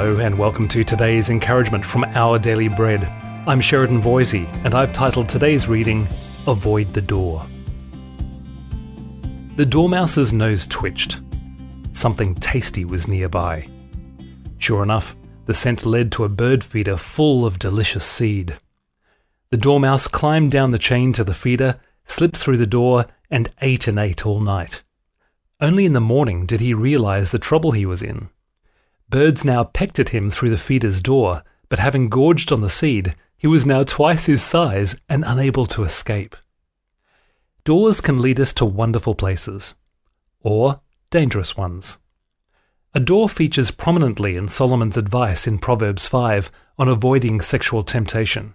Hello, and welcome to today's encouragement from Our Daily Bread. I'm Sheridan Voisey, and I've titled today's reading Avoid the Door. The dormouse's nose twitched. Something tasty was nearby. Sure enough, the scent led to a bird feeder full of delicious seed. The dormouse climbed down the chain to the feeder, slipped through the door, and ate and ate all night. Only in the morning did he realize the trouble he was in. Birds now pecked at him through the feeder's door, but having gorged on the seed, he was now twice his size and unable to escape. Doors can lead us to wonderful places, or dangerous ones. A door features prominently in Solomon's advice in Proverbs 5 on avoiding sexual temptation.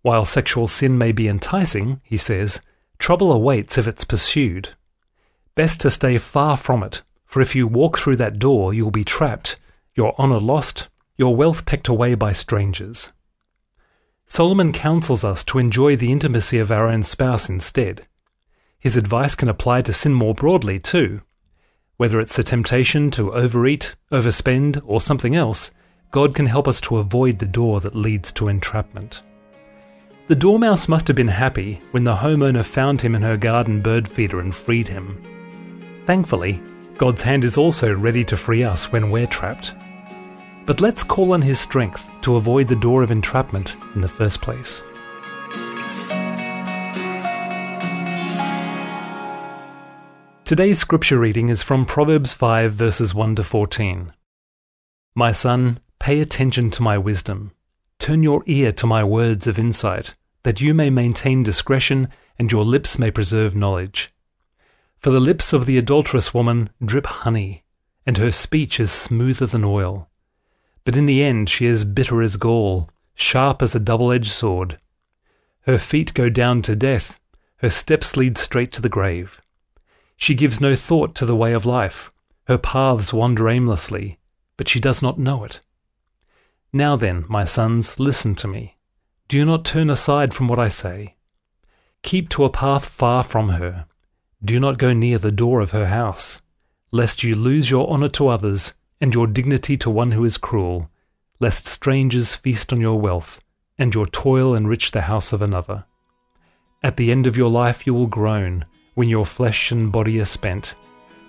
While sexual sin may be enticing, he says, trouble awaits if it's pursued. Best to stay far from it for if you walk through that door, you'll be trapped, your honour lost, your wealth pecked away by strangers. Solomon counsels us to enjoy the intimacy of our own spouse instead. His advice can apply to sin more broadly, too. Whether it's the temptation to overeat, overspend, or something else, God can help us to avoid the door that leads to entrapment. The dormouse must have been happy when the homeowner found him in her garden bird feeder and freed him. Thankfully, God's hand is also ready to free us when we're trapped. But let's call on His strength to avoid the door of entrapment in the first place. Today's scripture reading is from Proverbs 5, verses 1 to 14. My son, pay attention to my wisdom. Turn your ear to my words of insight, that you may maintain discretion and your lips may preserve knowledge. For the lips of the adulterous woman drip honey, and her speech is smoother than oil. But in the end she is bitter as gall, sharp as a double edged sword. Her feet go down to death, her steps lead straight to the grave. She gives no thought to the way of life, her paths wander aimlessly, but she does not know it. Now then, my sons, listen to me. Do not turn aside from what I say. Keep to a path far from her do not go near the door of her house, lest you lose your honour to others and your dignity to one who is cruel, lest strangers feast on your wealth and your toil enrich the house of another. At the end of your life you will groan when your flesh and body are spent.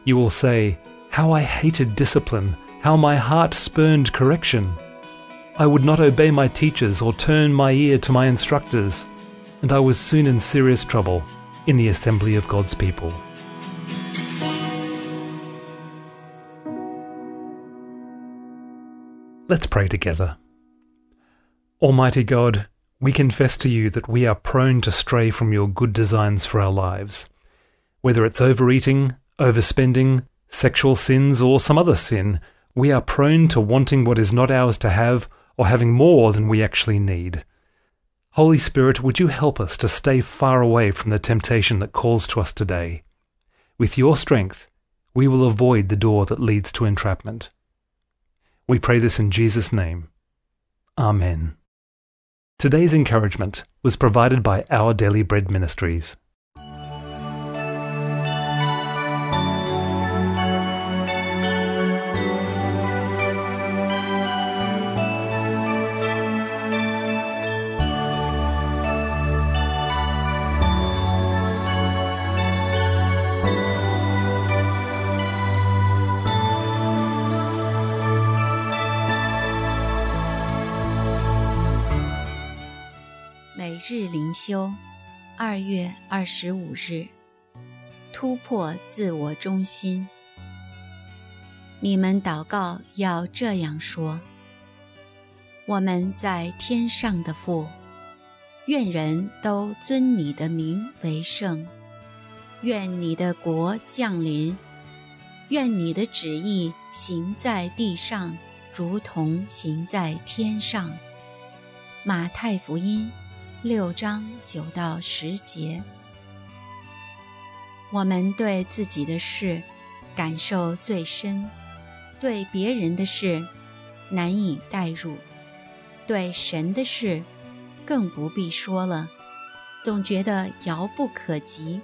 You will say, How I hated discipline, how my heart spurned correction. I would not obey my teachers or turn my ear to my instructors, and I was soon in serious trouble in the assembly of God's people. Let's pray together. Almighty God, we confess to you that we are prone to stray from your good designs for our lives. Whether it's overeating, overspending, sexual sins, or some other sin, we are prone to wanting what is not ours to have or having more than we actually need. Holy Spirit, would you help us to stay far away from the temptation that calls to us today? With your strength, we will avoid the door that leads to entrapment. We pray this in Jesus' name. Amen. Today's encouragement was provided by Our Daily Bread Ministries. 日灵修，二月二十五日，突破自我中心。你们祷告要这样说：我们在天上的父，愿人都尊你的名为圣，愿你的国降临，愿你的旨意行在地上，如同行在天上。马太福音。六章九到十节，我们对自己的事感受最深，对别人的事难以代入，对神的事更不必说了，总觉得遥不可及。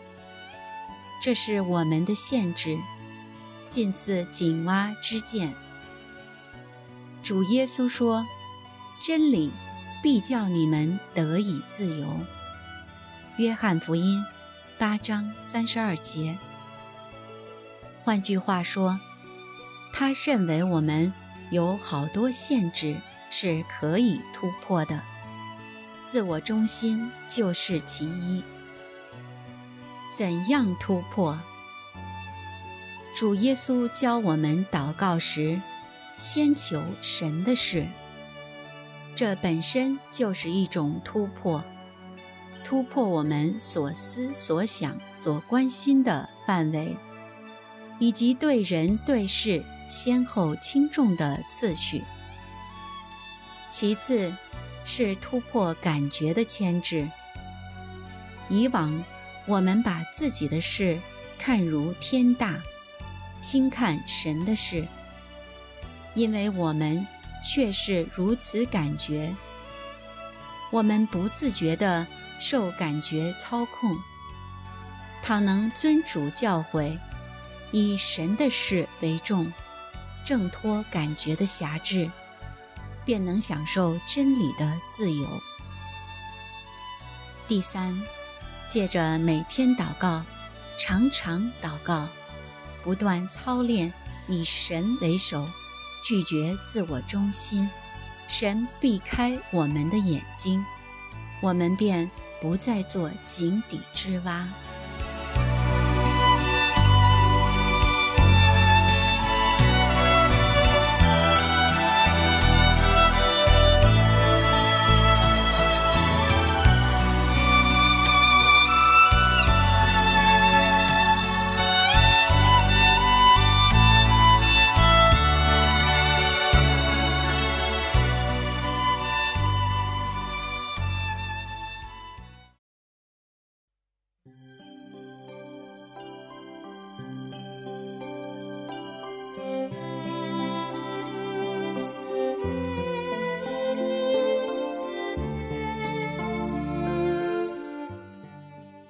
这是我们的限制，近似井蛙之见。主耶稣说：“真理必叫你们得以自由。”约翰福音八章三十二节。换句话说，他认为我们有好多限制是可以突破的，自我中心就是其一。怎样突破？主耶稣教我们祷告时，先求神的事，这本身就是一种突破，突破我们所思所想、所关心的范围。以及对人对事先后轻重的次序。其次，是突破感觉的牵制。以往我们把自己的事看如天大，轻看神的事，因为我们却是如此感觉。我们不自觉地受感觉操控。倘能遵主教诲。以神的事为重，挣脱感觉的辖制，便能享受真理的自由。第三，借着每天祷告，常常祷告，不断操练以神为首，拒绝自我中心，神避开我们的眼睛，我们便不再做井底之蛙。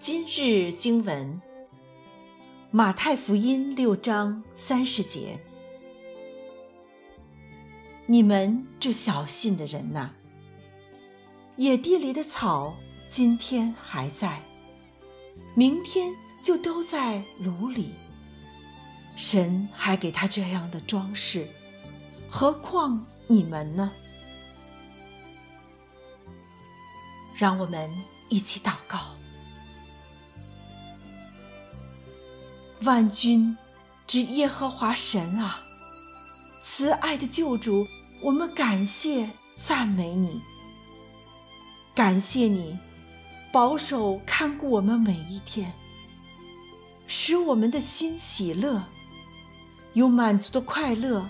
今日经文：马太福音六章三十节。你们这小信的人呐，野地里的草今天还在，明天就都在炉里。神还给他这样的装饰，何况你们呢？让我们一起祷告。万军之耶和华神啊，慈爱的救主，我们感谢赞美你，感谢你保守看顾我们每一天，使我们的心喜乐，有满足的快乐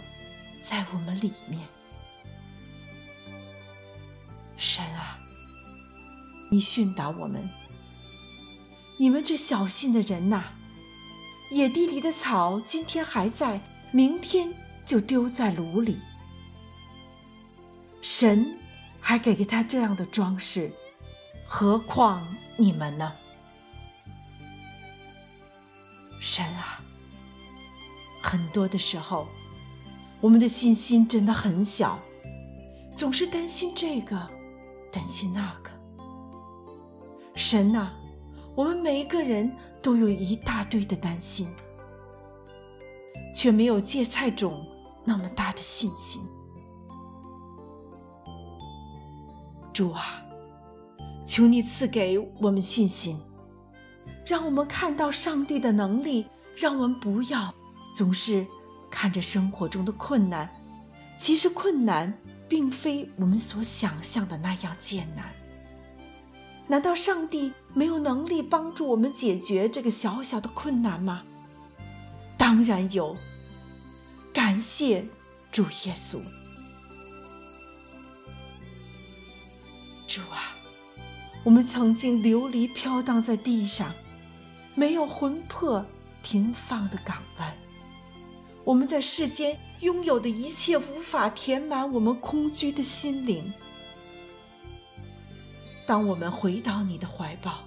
在我们里面。神啊，你训导我们，你们这小信的人呐。野地里的草今天还在，明天就丢在炉里。神还给给他这样的装饰，何况你们呢？神啊，很多的时候，我们的信心真的很小，总是担心这个，担心那个。神呐，我们每一个人。都有一大堆的担心，却没有芥菜种那么大的信心。主啊，求你赐给我们信心，让我们看到上帝的能力，让我们不要总是看着生活中的困难，其实困难并非我们所想象的那样艰难。难道上帝没有能力帮助我们解决这个小小的困难吗？当然有。感谢主耶稣，主啊，我们曾经流离飘荡在地上，没有魂魄停放的港湾。我们在世间拥有的一切，无法填满我们空虚的心灵。当我们回到你的怀抱，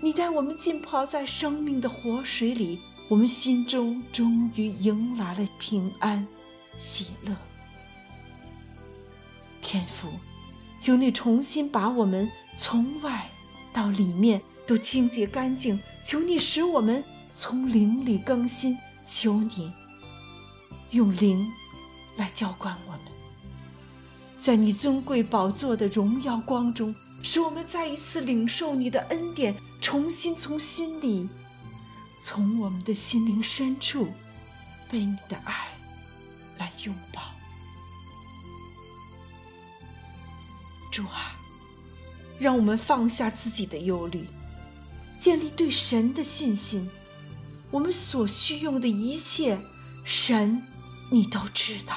你带我们浸泡在生命的活水里，我们心中终于迎来了平安、喜乐。天父，求你重新把我们从外到里面都清洁干净。求你使我们从灵里更新。求你用灵来浇灌我们，在你尊贵宝座的荣耀光中，使我们再一次领受你的恩典，重新从心里，从我们的心灵深处，被你的爱来拥抱。主啊，让我们放下自己的忧虑，建立对神的信心。我们所需用的一切，神，你都知道。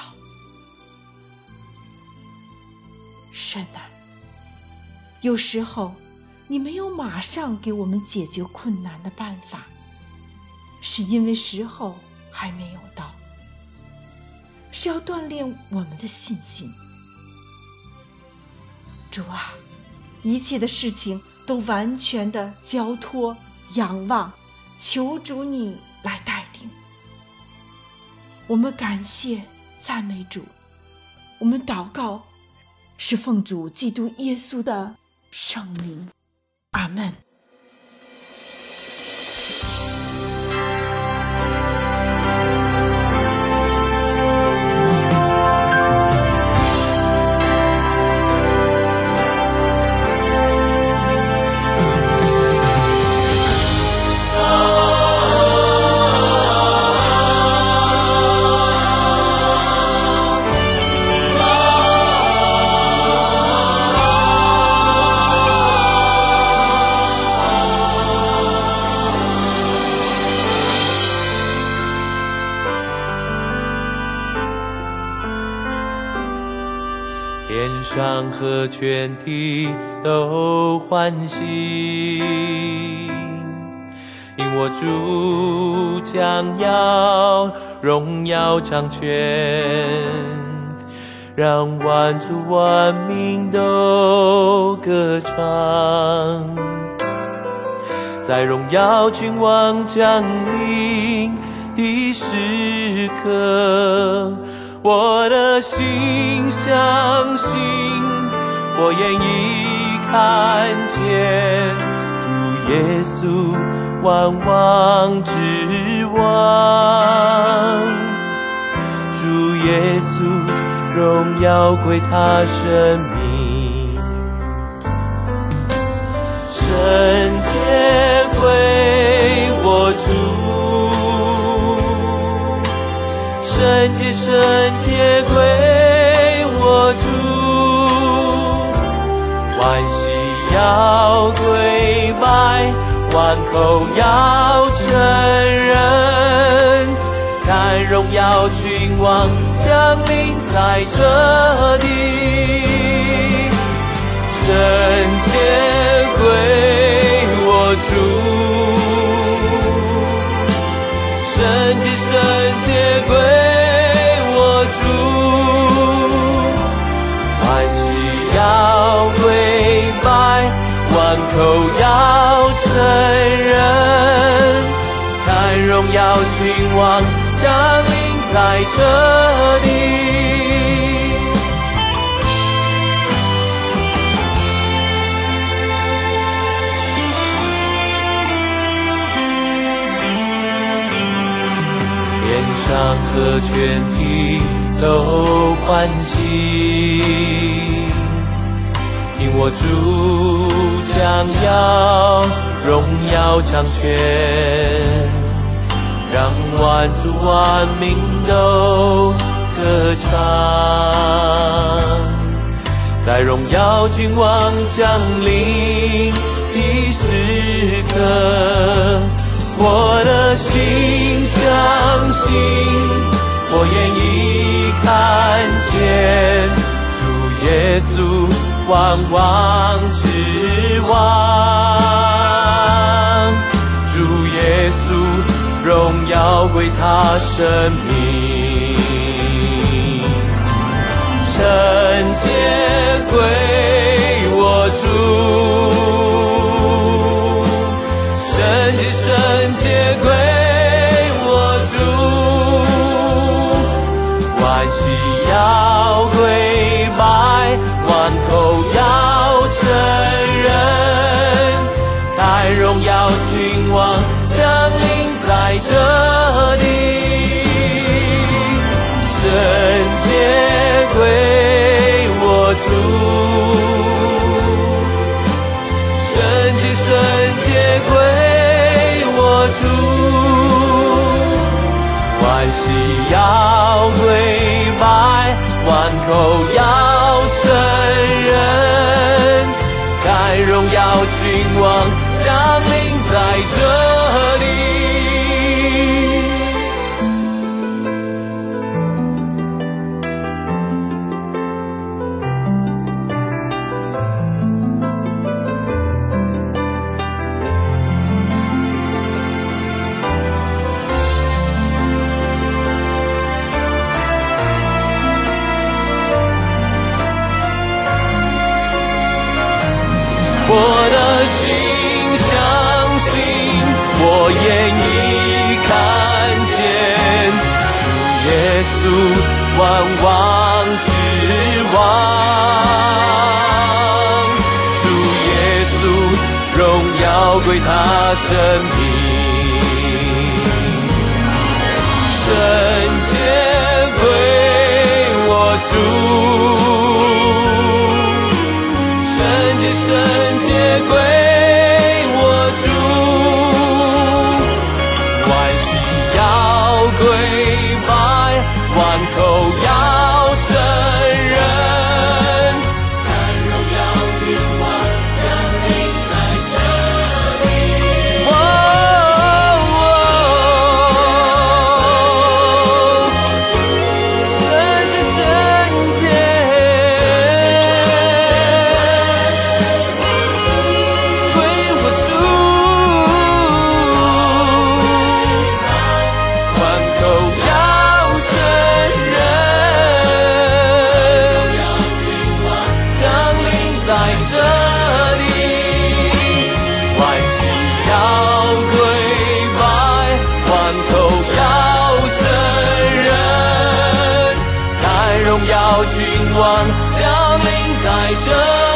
神啊，有时候你没有马上给我们解决困难的办法，是因为时候还没有到，是要锻炼我们的信心。主啊，一切的事情都完全的交托、仰望，求主你来带领。我们感谢、赞美主，我们祷告，是奉主基督耶稣的圣名，阿门。和全体都欢喜，因我主将要荣耀掌权，让万族万民都歌唱，在荣耀君王降临的时刻。我的心相信，我眼已看见主耶稣万王之王，主耶稣荣耀归他生命，圣洁归我主。圣洁，圣洁归拜，万口要承认，看荣耀君王降临在这地，圣洁归我主，圣洁，圣要承认，看荣耀君王降临在这里。天上和全体都欢喜。因我主将要荣耀掌权，让万族万民都歌唱，在荣耀君王降临的时刻，我的心相信，我愿意看见主耶稣。万王之为他生命，圣洁归我主，圣洁圣洁归我主，万需要归拜，万口要承认，待荣耀君王降临在这。哦要承认该荣耀君王降临在这贵他生命，圣洁归我主，圣洁圣洁归。光降临在这